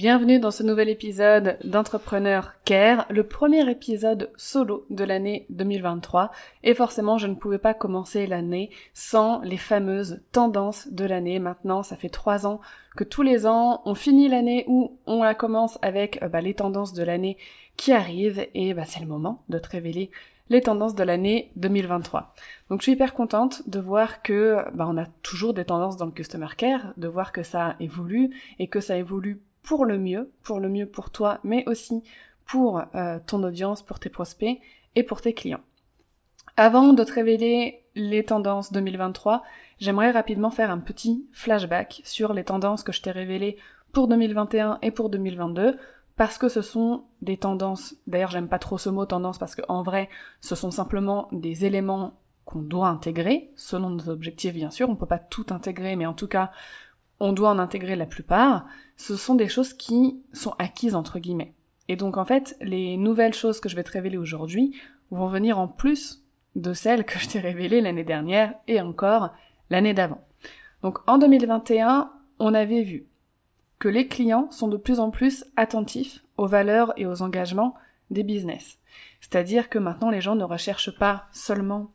Bienvenue dans ce nouvel épisode d'Entrepreneur Care, le premier épisode solo de l'année 2023. Et forcément, je ne pouvais pas commencer l'année sans les fameuses tendances de l'année. Maintenant, ça fait trois ans que tous les ans, on finit l'année ou on la commence avec euh, bah, les tendances de l'année qui arrivent. Et bah, c'est le moment de te révéler les tendances de l'année 2023. Donc je suis hyper contente de voir que bah, on a toujours des tendances dans le Customer Care, de voir que ça évolue et que ça évolue pour le mieux, pour le mieux pour toi, mais aussi pour euh, ton audience, pour tes prospects et pour tes clients. Avant de te révéler les tendances 2023, j'aimerais rapidement faire un petit flashback sur les tendances que je t'ai révélées pour 2021 et pour 2022 parce que ce sont des tendances, d'ailleurs j'aime pas trop ce mot tendance parce qu'en vrai ce sont simplement des éléments qu'on doit intégrer, selon nos objectifs bien sûr, on peut pas tout intégrer mais en tout cas on doit en intégrer la plupart, ce sont des choses qui sont acquises entre guillemets. Et donc en fait, les nouvelles choses que je vais te révéler aujourd'hui vont venir en plus de celles que je t'ai révélées l'année dernière et encore l'année d'avant. Donc en 2021, on avait vu que les clients sont de plus en plus attentifs aux valeurs et aux engagements des business. C'est-à-dire que maintenant les gens ne recherchent pas seulement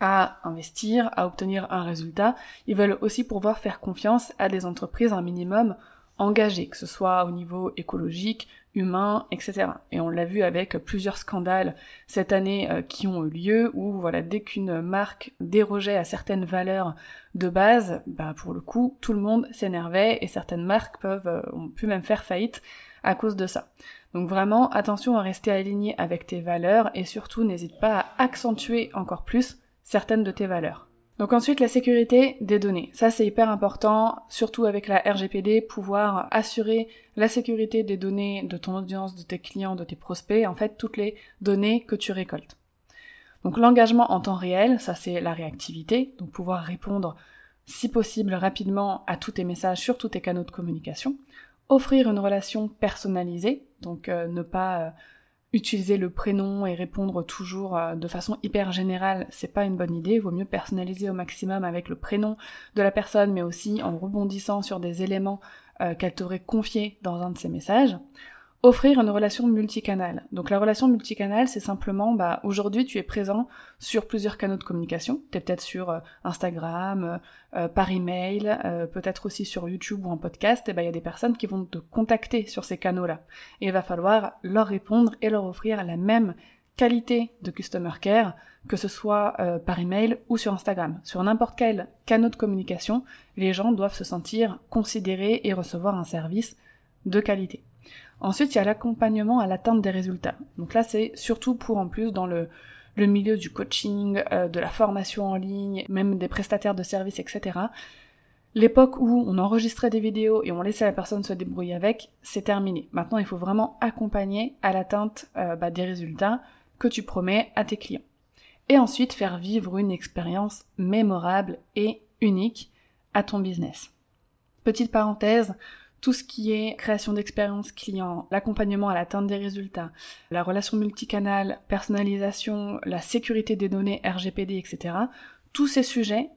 à investir, à obtenir un résultat, ils veulent aussi pouvoir faire confiance à des entreprises un minimum engagées, que ce soit au niveau écologique, humain, etc. Et on l'a vu avec plusieurs scandales cette année euh, qui ont eu lieu où voilà dès qu'une marque dérogeait à certaines valeurs de base, bah pour le coup tout le monde s'énervait et certaines marques peuvent euh, ont pu même faire faillite à cause de ça. Donc vraiment attention à rester aligné avec tes valeurs et surtout n'hésite pas à accentuer encore plus certaines de tes valeurs. Donc ensuite la sécurité des données. Ça c'est hyper important, surtout avec la RGPD, pouvoir assurer la sécurité des données de ton audience, de tes clients, de tes prospects, en fait toutes les données que tu récoltes. Donc l'engagement en temps réel, ça c'est la réactivité, donc pouvoir répondre si possible rapidement à tous tes messages sur tous tes canaux de communication. Offrir une relation personnalisée, donc euh, ne pas euh, utiliser le prénom et répondre toujours euh, de façon hyper générale, c'est pas une bonne idée. Vaut mieux personnaliser au maximum avec le prénom de la personne, mais aussi en rebondissant sur des éléments euh, qu'elle t'aurait confiés dans un de ses messages offrir une relation multicanale. Donc la relation multicanale, c'est simplement, bah, aujourd'hui tu es présent sur plusieurs canaux de communication. Tu es peut-être sur euh, Instagram, euh, par email, euh, peut-être aussi sur YouTube ou en podcast. Et ben il y a des personnes qui vont te contacter sur ces canaux-là. Et il va falloir leur répondre et leur offrir la même qualité de customer care, que ce soit par email ou sur Instagram. Sur n'importe quel canal de communication, les gens doivent se sentir considérés et recevoir un service de qualité. Ensuite, il y a l'accompagnement à l'atteinte des résultats. Donc là, c'est surtout pour en plus dans le, milieu du coaching, euh, de la formation en ligne, même des prestataires de services, etc. L'époque où on enregistrait des vidéos et on laissait la personne se débrouiller avec, c'est terminé. Maintenant, il faut vraiment accompagner à l'atteinte euh, bah, des résultats que tu promets à tes clients. Et ensuite, faire vivre une expérience mémorable et unique à ton business. Petite parenthèse, tout ce qui est création d'expérience client, l'accompagnement à l'atteinte des résultats, la relation multicanale, personnalisation, la sécurité des données RGPD, etc. Tous ces sujets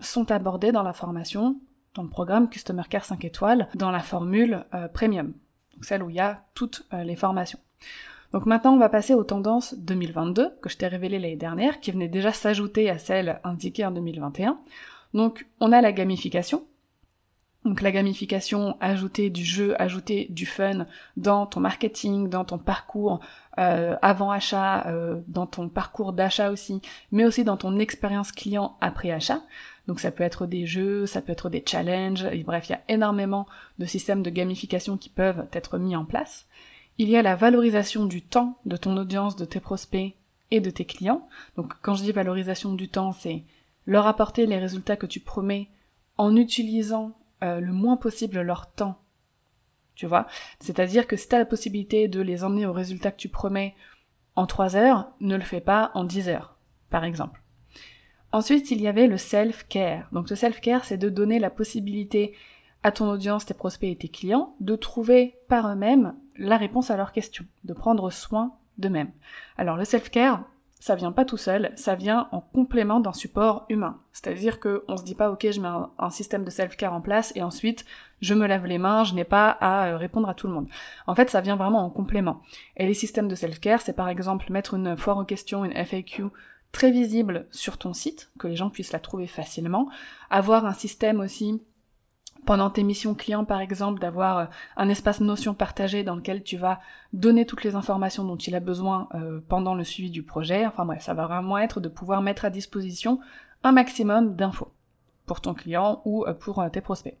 sont abordés dans la formation, dans le programme Customer Care 5 étoiles, dans la formule euh, Premium, celle où il y a toutes euh, les formations. Donc maintenant, on va passer aux tendances 2022, que je t'ai révélées l'année dernière, qui venaient déjà s'ajouter à celles indiquées en 2021. Donc on a la gamification, donc la gamification, ajouter du jeu, ajouter du fun dans ton marketing, dans ton parcours euh, avant achat, euh, dans ton parcours d'achat aussi, mais aussi dans ton expérience client après achat. Donc ça peut être des jeux, ça peut être des challenges, bref, il y a énormément de systèmes de gamification qui peuvent être mis en place. Il y a la valorisation du temps de ton audience, de tes prospects et de tes clients. Donc quand je dis valorisation du temps, c'est leur apporter les résultats que tu promets en utilisant euh, le moins possible leur temps. Tu vois? C'est-à-dire que si tu as la possibilité de les emmener aux résultats que tu promets en 3 heures, ne le fais pas en 10 heures, par exemple. Ensuite, il y avait le self-care. Donc le self-care, c'est de donner la possibilité à ton audience, tes prospects et tes clients de trouver par eux-mêmes la réponse à leurs questions, de prendre soin d'eux-mêmes. Alors le self-care, ça vient pas tout seul, ça vient en complément d'un support humain. C'est-à-dire que on se dit pas ok je mets un, système de self-care en place et ensuite je me lave les mains, je n'ai pas à euh, répondre à tout le monde. En fait ça vient vraiment en complément. Et les systèmes de self-care c'est par exemple mettre une foire aux questions, une FAQ très visible sur ton site, que les gens puissent la trouver facilement, avoir un système aussi pendant tes missions clients par exemple, d'avoir euh, un espace notion partagé dans lequel tu vas donner toutes les informations dont il a besoin euh, pendant le suivi du projet. Enfin bref, ça va vraiment être de pouvoir mettre à disposition un maximum d'infos pour ton client ou euh, pour tes prospects.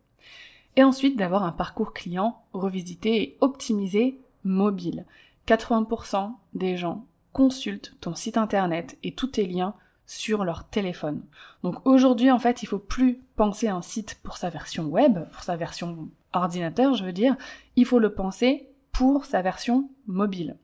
Et ensuite d'avoir un parcours client revisité et optimisé mobile. 80% des gens consultent ton site internet et tous tes liens sur leur téléphone. Donc aujourd'hui, en fait, il faut plus penser un site pour sa version web, pour sa version ordinateur, je veux dire, il faut le penser pour sa version mobile.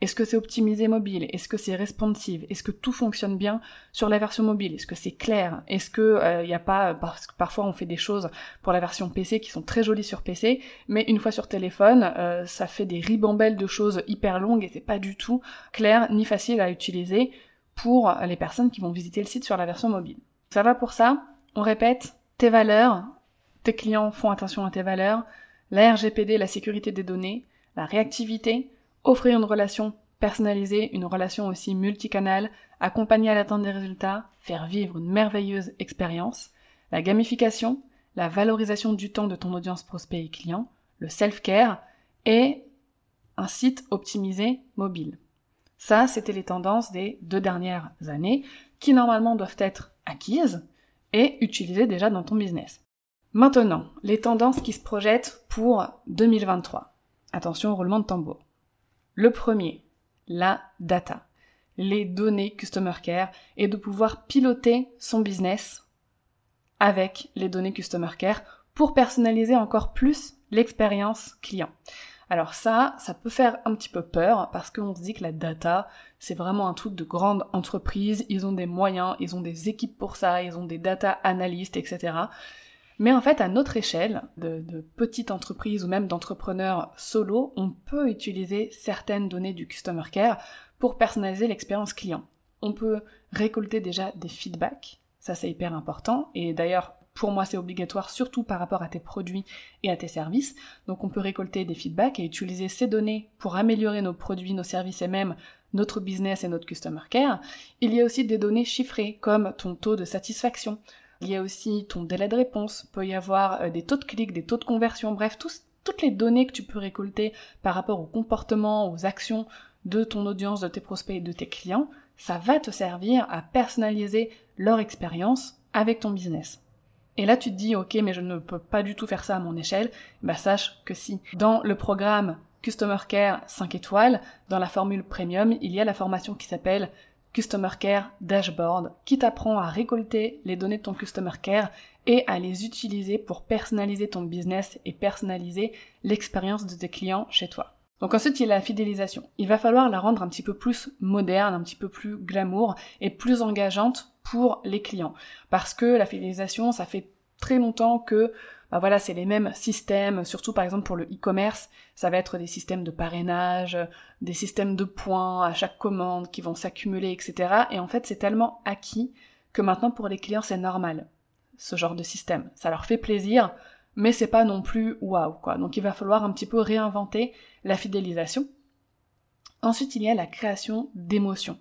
Est-ce que c'est optimisé mobile? Est-ce que c'est responsive? Est-ce que tout fonctionne bien sur la version mobile? Est-ce que c'est clair? Est-ce que il euh, n'y a pas parce que parfois on fait des choses pour la version PC qui sont très jolies sur PC, mais une fois sur téléphone, euh, ça fait des ribambelles de choses hyper longues et c'est pas du tout clair ni facile à utiliser pour les personnes qui vont visiter le site sur la version mobile. Ça va pour ça On répète, tes valeurs, tes clients font attention à tes valeurs, la RGPD, la sécurité des données, la réactivité, offrir une relation personnalisée, une relation aussi multicanale, accompagner à l'atteinte des résultats, faire vivre une merveilleuse expérience, la gamification, la valorisation du temps de ton audience prospect et client, le self-care et un site optimisé mobile. Ça, c'était les tendances des deux dernières années qui normalement doivent être acquises et utilisées déjà dans ton business. Maintenant, les tendances qui se projettent pour 2023. Attention au roulement de tambour. Le premier, la data, les données Customer Care et de pouvoir piloter son business avec les données Customer Care pour personnaliser encore plus l'expérience client. Alors ça, ça peut faire un petit peu peur parce qu'on se dit que la data, c'est vraiment un truc de grande entreprise, ils ont des moyens, ils ont des équipes pour ça, ils ont des data analystes, etc. Mais en fait, à notre échelle, de, petite entreprise ou même d'entrepreneurs solo, on peut utiliser certaines données du Customer Care pour personnaliser l'expérience client. On peut récolter déjà des feedbacks, ça c'est hyper important, et d'ailleurs pour moi, c'est obligatoire, surtout par rapport à tes produits et à tes services. Donc, on peut récolter des feedbacks et utiliser ces données pour améliorer nos produits, nos services et même notre business et notre customer care. Il y a aussi des données chiffrées, comme ton taux de satisfaction. Il y a aussi ton délai de réponse. Il peut y avoir euh, des taux de clics, des taux de conversion, bref, toutes les données que tu peux récolter par rapport au comportement, aux actions de ton audience, de tes prospects et de tes clients. Ça va te servir à personnaliser leur expérience avec ton business. Et là, tu te dis, ok, mais je ne peux pas du tout faire ça à mon échelle. Bah, sache que si. Dans le programme Customer Care 5 étoiles, dans la formule premium, il y a la formation qui s'appelle Customer Care Dashboard, qui t'apprend à récolter les données de ton Customer Care et à les utiliser pour personnaliser ton business et personnaliser l'expérience de tes clients chez toi. Donc ensuite, il y a la fidélisation. Il va falloir la rendre un petit peu plus moderne, un petit peu plus glamour et plus engageante pour les clients. Parce que la fidélisation, ça fait très longtemps que bah voilà, c'est les mêmes systèmes, surtout par exemple pour le e-commerce, ça va être des systèmes de parrainage, des systèmes de points à chaque commande qui vont s'accumuler, etc. Et en fait, c'est tellement acquis que maintenant pour les clients, c'est normal, ce genre de système. Ça leur fait plaisir, mais c'est pas non plus waouh, quoi. Donc il va falloir un petit peu réinventer la fidélisation. Ensuite, il y a la création d'émotions.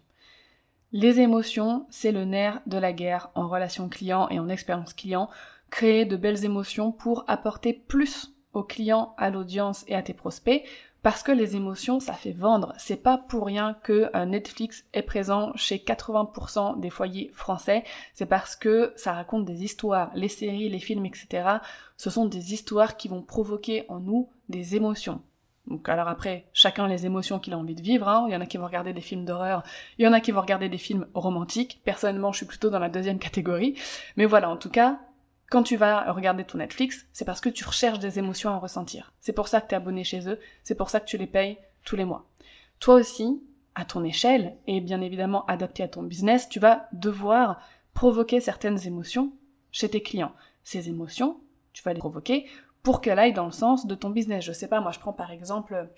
Les émotions, c'est le nerf de la guerre en relation client et en expérience client. Créer de belles émotions pour apporter plus aux clients, à l'audience et à tes prospects, parce que les émotions, ça fait vendre. C'est pas pour rien que euh, Netflix est présent chez 80% des foyers français. C'est parce que ça raconte des histoires. Les séries, les films, etc. Ce sont des histoires qui vont provoquer en nous des émotions. Donc alors après, chacun les émotions qu'il a envie de vivre. Hein. Il y en a qui vont regarder des films d'horreur, il y en a qui vont regarder des films romantiques. Personnellement, je suis plutôt dans la deuxième catégorie. Mais voilà, en tout cas, quand tu vas regarder ton Netflix, c'est parce que tu recherches des émotions à ressentir. C'est pour ça que tu es abonné chez eux, c'est pour ça que tu les payes tous les mois. Toi aussi, à ton échelle, et bien évidemment adapté à ton business, tu vas devoir provoquer certaines émotions chez tes clients. Ces émotions, tu vas les provoquer pour qu'elles aillent dans le sens de ton business. Je sais pas, moi je prends par exemple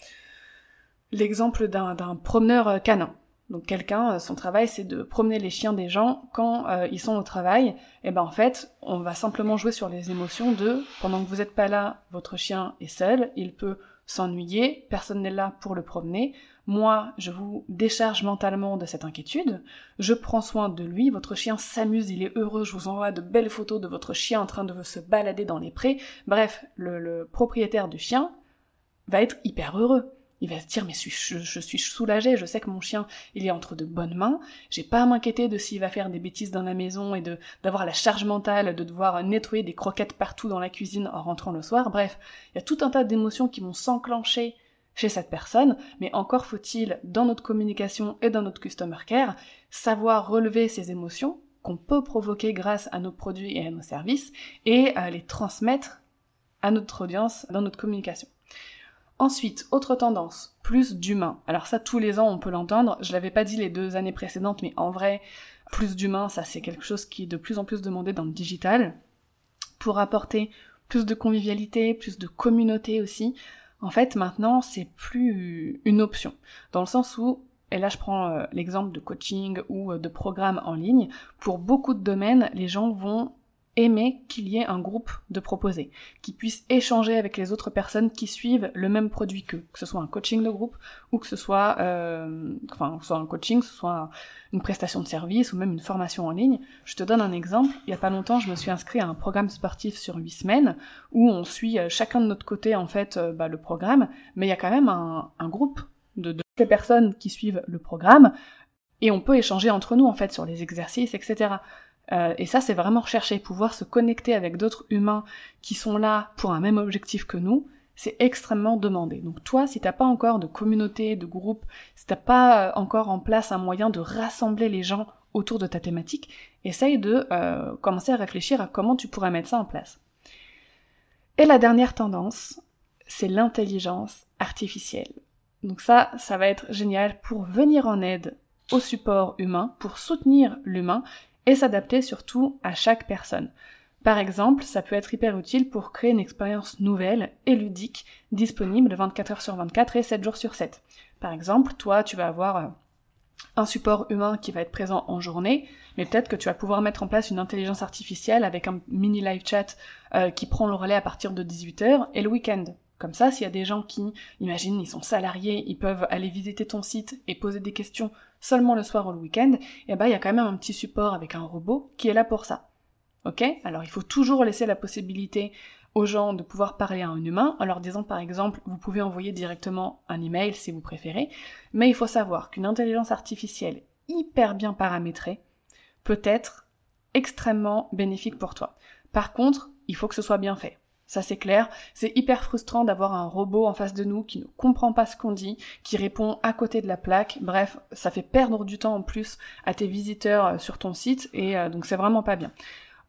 l'exemple d'un promeneur canin. Donc quelqu'un, euh, son travail, c'est de promener les chiens des gens quand euh, ils sont au travail. Et ben en fait, on va simplement jouer sur les émotions de pendant que vous n'êtes pas là, votre chien est seul, il peut s'ennuyer, personne n'est là pour le promener. Moi, je vous décharge mentalement de cette inquiétude, je prends soin de lui, votre chien s'amuse, il est heureux, je vous envoie de belles photos de votre chien en train de se balader dans les prés. Bref, le propriétaire du chien va être hyper heureux. Il va se dire mais je, suis soulagé, je sais que mon chien il est entre de bonnes mains, j'ai pas à m'inquiéter de s'il va faire des bêtises dans la maison et de d'avoir la charge mentale de devoir nettoyer des croquettes partout dans la cuisine en rentrant le soir. Bref, il y a tout un tas d'émotions qui vont s'enclencher chez cette personne, mais encore faut-il dans notre communication et dans notre customer care savoir relever ces émotions qu'on peut provoquer grâce à nos produits et à nos services et les transmettre à notre audience dans notre communication. Ensuite, autre tendance, plus d'humain. Alors ça, tous les ans, on peut l'entendre. Je l'avais pas dit les deux années précédentes, mais en vrai, plus d'humain, ça c'est quelque chose qui est de plus en plus demandé dans le digital. Pour apporter plus de convivialité, plus de communauté aussi. En fait, maintenant, c'est plus une option. Dans le sens où, et là je prends euh, l'exemple de coaching ou euh, de programme en ligne, pour beaucoup de domaines, les gens vont aimer qu'il y ait un groupe de proposés, qui puissent échanger avec les autres personnes qui suivent le même produit qu'eux, que ce soit un coaching de groupe ou que ce soit, euh, enfin, soit un coaching, que ce soit une prestation de service ou même une formation en ligne. Je te donne un exemple. Il y a pas longtemps, je me suis inscrit à un programme sportif sur huit semaines où on suit euh, chacun de notre côté en fait euh, bah, le programme, mais il y a quand même un, groupe de, les personnes qui suivent le programme et on peut échanger entre nous en fait sur les exercices, etc. Euh, et ça, c'est vraiment rechercher, pouvoir se connecter avec d'autres humains qui sont là pour un même objectif que nous, c'est extrêmement demandé. Donc toi, si t'as pas encore de communauté, de groupe, si t'as pas euh, encore en place un moyen de rassembler les gens autour de ta thématique, essaye de euh, commencer à réfléchir à comment tu pourrais mettre ça en place. Et la dernière tendance, c'est l'intelligence artificielle. Donc ça, ça va être génial pour venir en aide au support humain, pour soutenir l'humain et s'adapter surtout à chaque personne. Par exemple, ça peut être hyper utile pour créer une expérience nouvelle et ludique, disponible 24 heures sur 24 et 7 jours sur 7. Par exemple, toi, tu vas avoir euh, un support humain qui va être présent en journée, mais peut-être que tu vas pouvoir mettre en place une intelligence artificielle avec un mini live chat euh, qui prend le relais à partir de 18h et le week-end. Comme ça, s'il y a des gens qui, imagine, ils sont salariés, ils peuvent aller visiter ton site et poser des questions seulement le soir ou le week-end, eh ben il y a quand même un petit support avec un robot qui est là pour ça. Ok? Alors il faut toujours laisser la possibilité aux gens de pouvoir parler à un humain, en leur disant par exemple, vous pouvez envoyer directement un email si vous préférez, mais il faut savoir qu'une intelligence artificielle hyper bien paramétrée peut être extrêmement bénéfique pour toi. Par contre, il faut que ce soit bien fait. Ça c'est clair, c'est hyper frustrant d'avoir un robot en face de nous qui ne comprend pas ce qu'on dit, qui répond à côté de la plaque, bref, ça fait perdre du temps en plus à tes visiteurs euh, sur ton site et euh, donc c'est vraiment pas bien.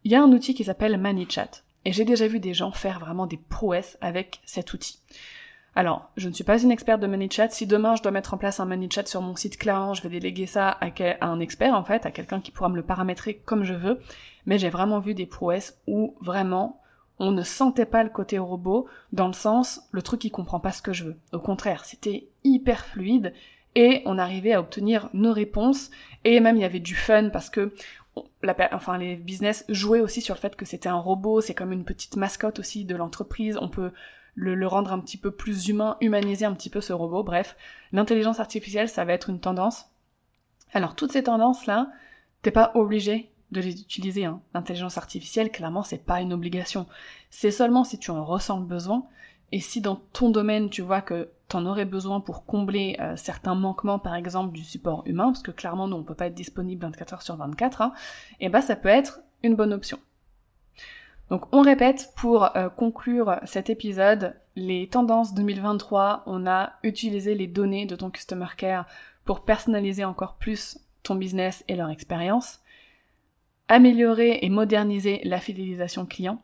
Il y a un outil qui s'appelle ManyChat et j'ai déjà vu des gens faire vraiment des prouesses avec cet outil. Alors, je ne suis pas une experte de ManyChat. Si demain je dois mettre en place un ManyChat sur mon site, clairement, je vais déléguer ça à un expert, en fait, à quelqu'un qui pourra me le paramétrer comme je veux. Mais j'ai vraiment vu des prouesses où vraiment on ne sentait pas le côté robot dans le sens le truc qui comprend pas ce que je veux. Au contraire, c'était hyper fluide et on arrivait à obtenir nos réponses et même il y avait du fun parce que enfin les business jouaient aussi sur le fait que c'était un robot, c'est comme une petite mascotte aussi de l'entreprise, on peut le, le, rendre un petit peu plus humain, humaniser un petit peu ce robot, bref, l'intelligence artificielle ça va être une tendance. Alors toutes ces tendances là, t'es pas obligé de les utiliser. Hein. L'intelligence artificielle, clairement, c'est pas une obligation. C'est seulement si tu en ressens le besoin, et si dans ton domaine tu vois que t'en aurais besoin pour combler euh, certains manquements, par exemple du support humain, parce que clairement nous on peut pas être disponible 24 heures sur 24, hein, et eh ben ça peut être une bonne option. Donc on répète pour euh, conclure cet épisode, les tendances 2023, on a utilisé les données de ton Customer Care pour personnaliser encore plus ton business et leur expérience, améliorer et moderniser la fidélisation client,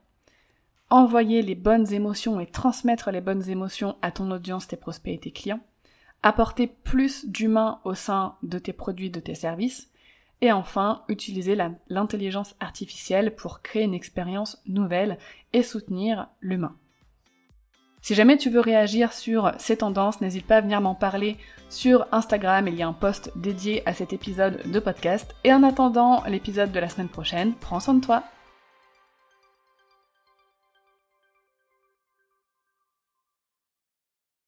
envoyer les bonnes émotions et transmettre les bonnes émotions à ton audience, tes prospects et tes clients, apporter plus d'humain au sein de tes produits, de tes services, et enfin, utiliser l'intelligence artificielle pour créer une expérience nouvelle et soutenir l'humain. Si jamais tu veux réagir sur ces tendances, n'hésite pas à venir m'en parler sur Instagram, il y a un post dédié à cet épisode de podcast. Et en attendant l'épisode de la semaine prochaine, prends soin de toi